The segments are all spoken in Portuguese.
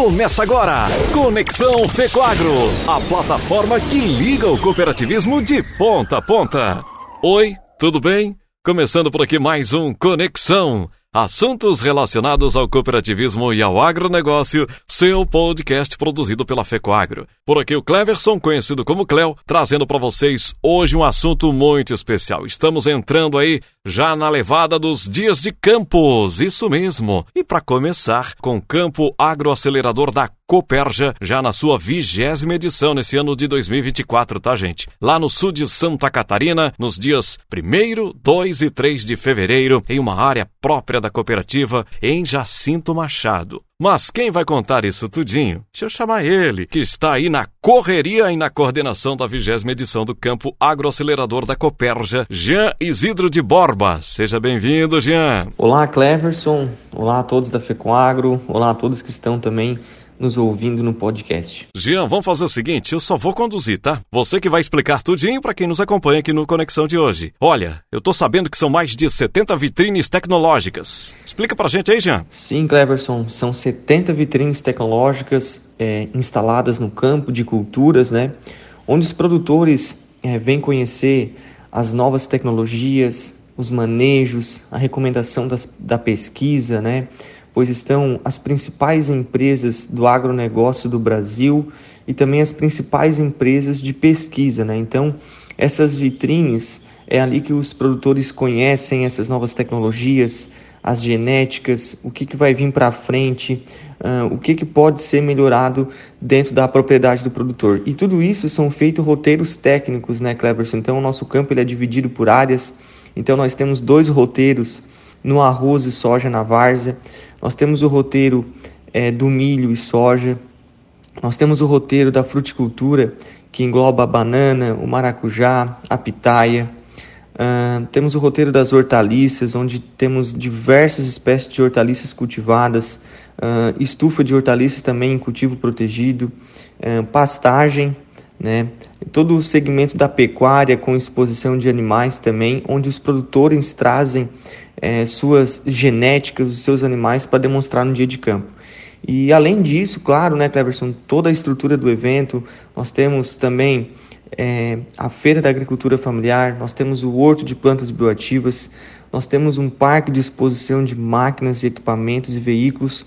Começa agora, Conexão Fecoagro, a plataforma que liga o cooperativismo de ponta a ponta. Oi, tudo bem? Começando por aqui mais um Conexão. Assuntos relacionados ao cooperativismo e ao agronegócio, seu podcast produzido pela FECOAGRO. Por aqui o Cleverson, conhecido como Cleo, trazendo para vocês hoje um assunto muito especial. Estamos entrando aí já na levada dos dias de campos, isso mesmo. E para começar, com Campo Agroacelerador da Coperja, já na sua vigésima edição nesse ano de 2024, tá, gente? Lá no sul de Santa Catarina, nos dias 1, 2 e 3 de fevereiro, em uma área própria da cooperativa, em Jacinto Machado. Mas quem vai contar isso tudinho? Deixa eu chamar ele, que está aí na correria e na coordenação da vigésima edição do Campo Agroacelerador da Coperja, Jean Isidro de Borba. Seja bem-vindo, Jean. Olá, Cleverson. Olá a todos da FECOAGRO. Olá a todos que estão também nos ouvindo no podcast. Jean, vamos fazer o seguinte, eu só vou conduzir, tá? Você que vai explicar tudinho para quem nos acompanha aqui no Conexão de hoje. Olha, eu tô sabendo que são mais de 70 vitrines tecnológicas. Explica pra gente aí, Jean. Sim, Cleverson, são 70 vitrines tecnológicas é, instaladas no campo de culturas, né? Onde os produtores é, vêm conhecer as novas tecnologias, os manejos, a recomendação das, da pesquisa, né? Pois estão as principais empresas do agronegócio do Brasil e também as principais empresas de pesquisa. Né? Então, essas vitrines é ali que os produtores conhecem essas novas tecnologias, as genéticas, o que, que vai vir para frente, uh, o que, que pode ser melhorado dentro da propriedade do produtor. E tudo isso são feitos roteiros técnicos, né, Cleberson? Então, o nosso campo ele é dividido por áreas. Então, nós temos dois roteiros no arroz e soja na várzea. Nós temos o roteiro é, do milho e soja. Nós temos o roteiro da fruticultura, que engloba a banana, o maracujá, a pitaia. Uh, temos o roteiro das hortaliças, onde temos diversas espécies de hortaliças cultivadas, uh, estufa de hortaliças também em cultivo protegido, uh, pastagem, né? todo o segmento da pecuária com exposição de animais também, onde os produtores trazem é, suas genéticas, os seus animais para demonstrar no dia de campo. E além disso, claro, né, Cleverson, toda a estrutura do evento, nós temos também é, a Feira da Agricultura Familiar, nós temos o Horto de Plantas Bioativas, nós temos um parque de exposição de máquinas, equipamentos e veículos.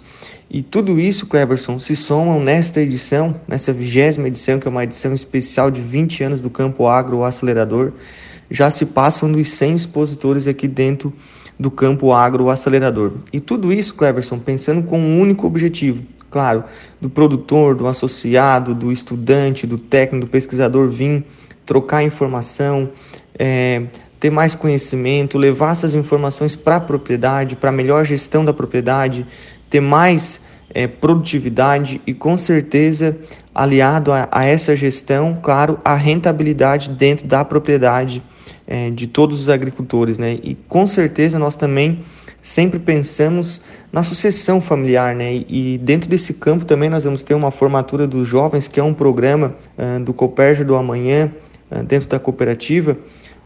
E tudo isso, Cleverson, se somam nesta edição, nessa vigésima edição, que é uma edição especial de 20 anos do Campo Agro Acelerador, já se passam dos 100 expositores aqui dentro do campo agro acelerador. E tudo isso, Cleverson, pensando com um único objetivo, claro, do produtor, do associado, do estudante, do técnico, do pesquisador vir trocar informação, é, ter mais conhecimento, levar essas informações para a propriedade, para a melhor gestão da propriedade, ter mais é, produtividade e com certeza aliado a, a, essa gestão, claro, a rentabilidade dentro da propriedade é, de todos os agricultores, né? E com certeza nós também sempre pensamos na sucessão familiar, né? E, e dentro desse campo também nós vamos ter uma formatura dos jovens, que é um programa uh, do Copérgio do Amanhã, uh, dentro da cooperativa,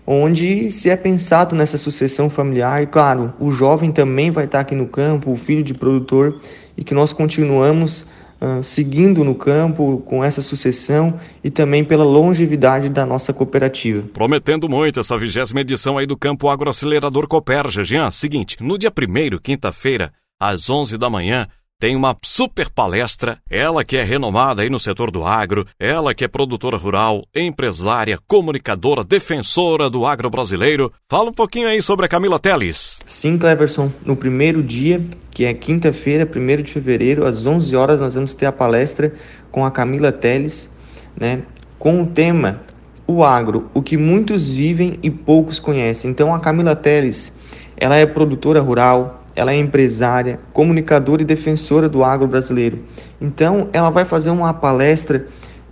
onde se é pensado nessa sucessão familiar. E claro, o jovem também vai estar aqui no campo, o filho de produtor, e que nós continuamos uh, seguindo no campo com essa sucessão e também pela longevidade da nossa cooperativa. Prometendo muito essa vigésima edição aí do Campo Agroacelerador Coperja. Jean, seguinte, no dia primeiro, quinta-feira, às 11 da manhã, tem uma super palestra, ela que é renomada aí no setor do agro, ela que é produtora rural, empresária, comunicadora, defensora do agro brasileiro. Fala um pouquinho aí sobre a Camila Teles. Sim, Cleverson, no primeiro dia, que é quinta-feira, 1 de fevereiro, às 11 horas, nós vamos ter a palestra com a Camila Teles, né, com o tema O Agro, o que muitos vivem e poucos conhecem. Então, a Camila Teles, ela é produtora rural, ela é empresária, comunicadora e defensora do agro brasileiro. Então, ela vai fazer uma palestra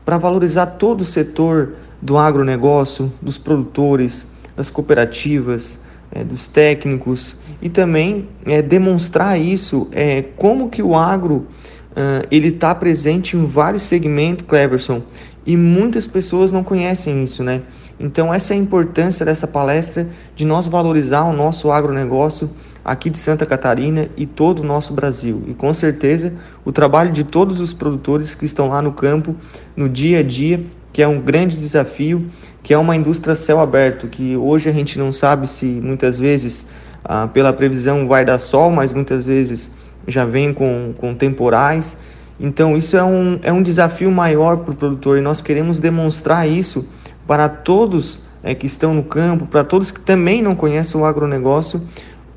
para valorizar todo o setor do agronegócio, dos produtores, das cooperativas, é, dos técnicos e também é, demonstrar isso, é, como que o agro uh, ele está presente em vários segmentos, Cleverson, e muitas pessoas não conhecem isso, né? Então essa é a importância dessa palestra de nós valorizar o nosso agronegócio aqui de Santa Catarina e todo o nosso Brasil. E com certeza o trabalho de todos os produtores que estão lá no campo, no dia a dia, que é um grande desafio, que é uma indústria céu aberto, que hoje a gente não sabe se muitas vezes ah, pela previsão vai dar sol, mas muitas vezes já vem com, com temporais. Então isso é um, é um desafio maior para o produtor e nós queremos demonstrar isso para todos é, que estão no campo, para todos que também não conhecem o agronegócio,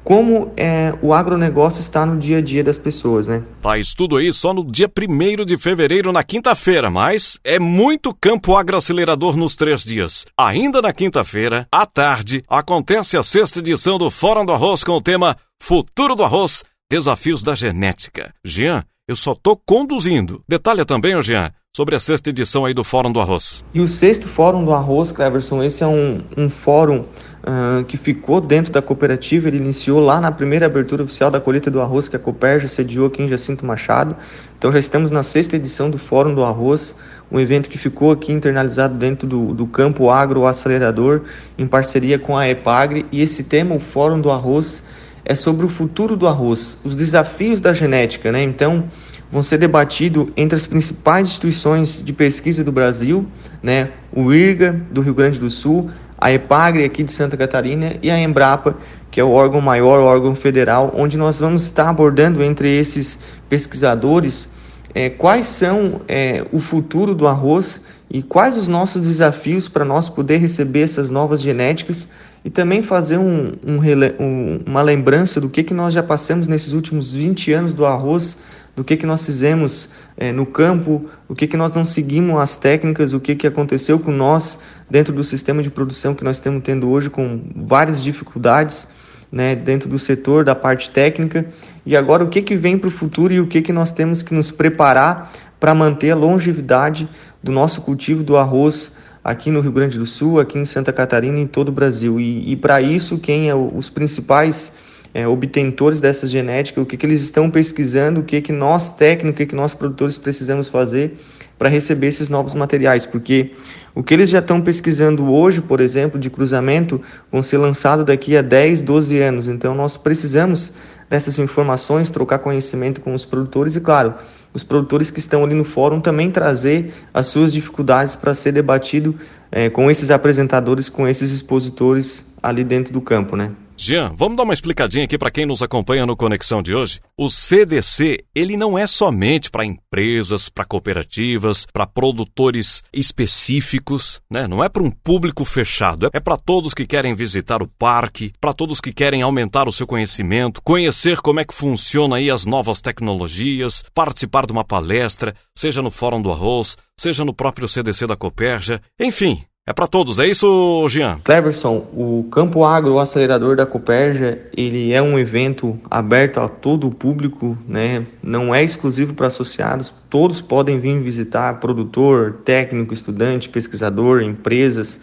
como é, o agronegócio está no dia a dia das pessoas, né? Faz tudo aí só no dia 1 de fevereiro, na quinta-feira, mas é muito campo agroacelerador nos três dias. Ainda na quinta-feira, à tarde, acontece a sexta edição do Fórum do Arroz com o tema Futuro do Arroz, Desafios da Genética. Jean, eu só tô conduzindo. Detalha também, Jean, sobre a sexta edição aí do Fórum do Arroz. E o sexto Fórum do Arroz, Cleverson, esse é um, um fórum uh, que ficou dentro da cooperativa, ele iniciou lá na primeira abertura oficial da colheita do arroz que a Coperja sediou aqui em Jacinto Machado. Então já estamos na sexta edição do Fórum do Arroz, um evento que ficou aqui internalizado dentro do, do campo agro acelerador, em parceria com a EPAGRE, e esse tema, o Fórum do Arroz, é sobre o futuro do arroz, os desafios da genética, né? Então, vão ser debatidos entre as principais instituições de pesquisa do Brasil, né, o IRGA do Rio Grande do Sul, a EPAGRE aqui de Santa Catarina e a Embrapa, que é o órgão maior, o órgão federal, onde nós vamos estar abordando entre esses pesquisadores é, quais são é, o futuro do arroz e quais os nossos desafios para nós poder receber essas novas genéticas e também fazer um, um, um, uma lembrança do que, que nós já passamos nesses últimos 20 anos do arroz do que, que nós fizemos é, no campo, o que, que nós não seguimos as técnicas, o que, que aconteceu com nós dentro do sistema de produção que nós estamos tendo hoje com várias dificuldades né, dentro do setor, da parte técnica, e agora o que, que vem para o futuro e o que, que nós temos que nos preparar para manter a longevidade do nosso cultivo do arroz aqui no Rio Grande do Sul, aqui em Santa Catarina em todo o Brasil. E, e para isso, quem é os principais é, obtentores dessas genéticas, o que, que eles estão pesquisando, o que, que nós técnicos, o que, que nós produtores precisamos fazer para receber esses novos materiais, porque o que eles já estão pesquisando hoje, por exemplo, de cruzamento, vão ser lançados daqui a 10, 12 anos. Então nós precisamos dessas informações, trocar conhecimento com os produtores e, claro, os produtores que estão ali no fórum também trazer as suas dificuldades para ser debatido é, com esses apresentadores, com esses expositores ali dentro do campo, né? Jean, vamos dar uma explicadinha aqui para quem nos acompanha no Conexão de hoje. O CDC, ele não é somente para empresas, para cooperativas, para produtores específicos, né? Não é para um público fechado, é para todos que querem visitar o parque, para todos que querem aumentar o seu conhecimento, conhecer como é que funciona aí as novas tecnologias, participar de uma palestra, seja no Fórum do Arroz, seja no próprio CDC da Coperja, enfim, é para todos, é isso, Jean? Cleverson, o Campo Agro Acelerador da Coperja, ele é um evento aberto a todo o público, né? Não é exclusivo para associados, todos podem vir visitar, produtor, técnico, estudante, pesquisador, empresas.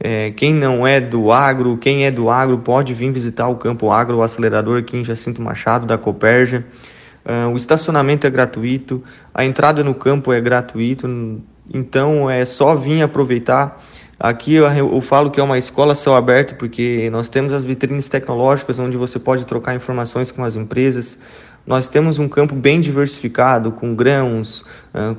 É, quem não é do agro, quem é do agro pode vir visitar o Campo Agro Acelerador aqui em Jacinto Machado da Coperja. Uh, o estacionamento é gratuito, a entrada no campo é gratuito, então é só vir aproveitar. Aqui eu, eu, falo que é uma escola céu aberto porque nós temos as vitrines tecnológicas onde você pode trocar informações com as empresas. Nós temos um campo bem diversificado, com grãos,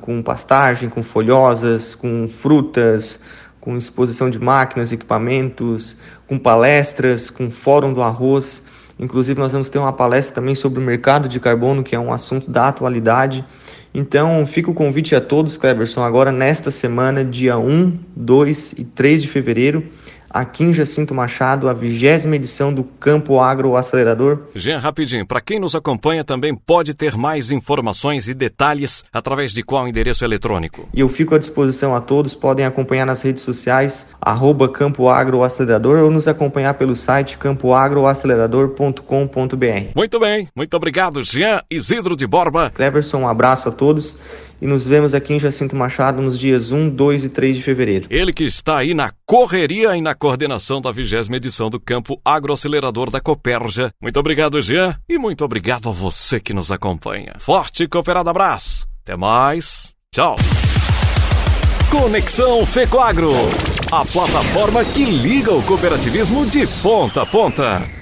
com pastagem, com folhosas, com frutas, com exposição de máquinas, equipamentos, com palestras, com fórum do arroz. Inclusive, nós vamos ter uma palestra também sobre o mercado de carbono, que é um assunto da atualidade. Então, fica o convite a todos, Cleverson, agora nesta semana, dia 1, 2 e 3 de fevereiro, aqui em Jacinto Machado, a vigésima edição do Campo Agro Acelerador. Jean, rapidinho, para quem nos acompanha também pode ter mais informações e detalhes através de qual endereço eletrônico? E eu fico à disposição a todos, podem acompanhar nas redes sociais, arroba Campo Agro Acelerador ou nos acompanhar pelo site campoagroacelerador.com.br. Muito bem, muito obrigado, Jean Isidro de Borba. Cleverson, um abraço a todos e nos vemos aqui em Jacinto Machado nos dias 1, 2 e 3 de fevereiro. Ele que está aí na correria e na coordenação da vigésima edição do Campo Agroacelerador da Coperja. Muito obrigado, Jean, e muito obrigado a você que nos acompanha. Forte cooperado abraço. Até mais. Tchau. Conexão Fecoagro, a plataforma que liga o cooperativismo de ponta a ponta.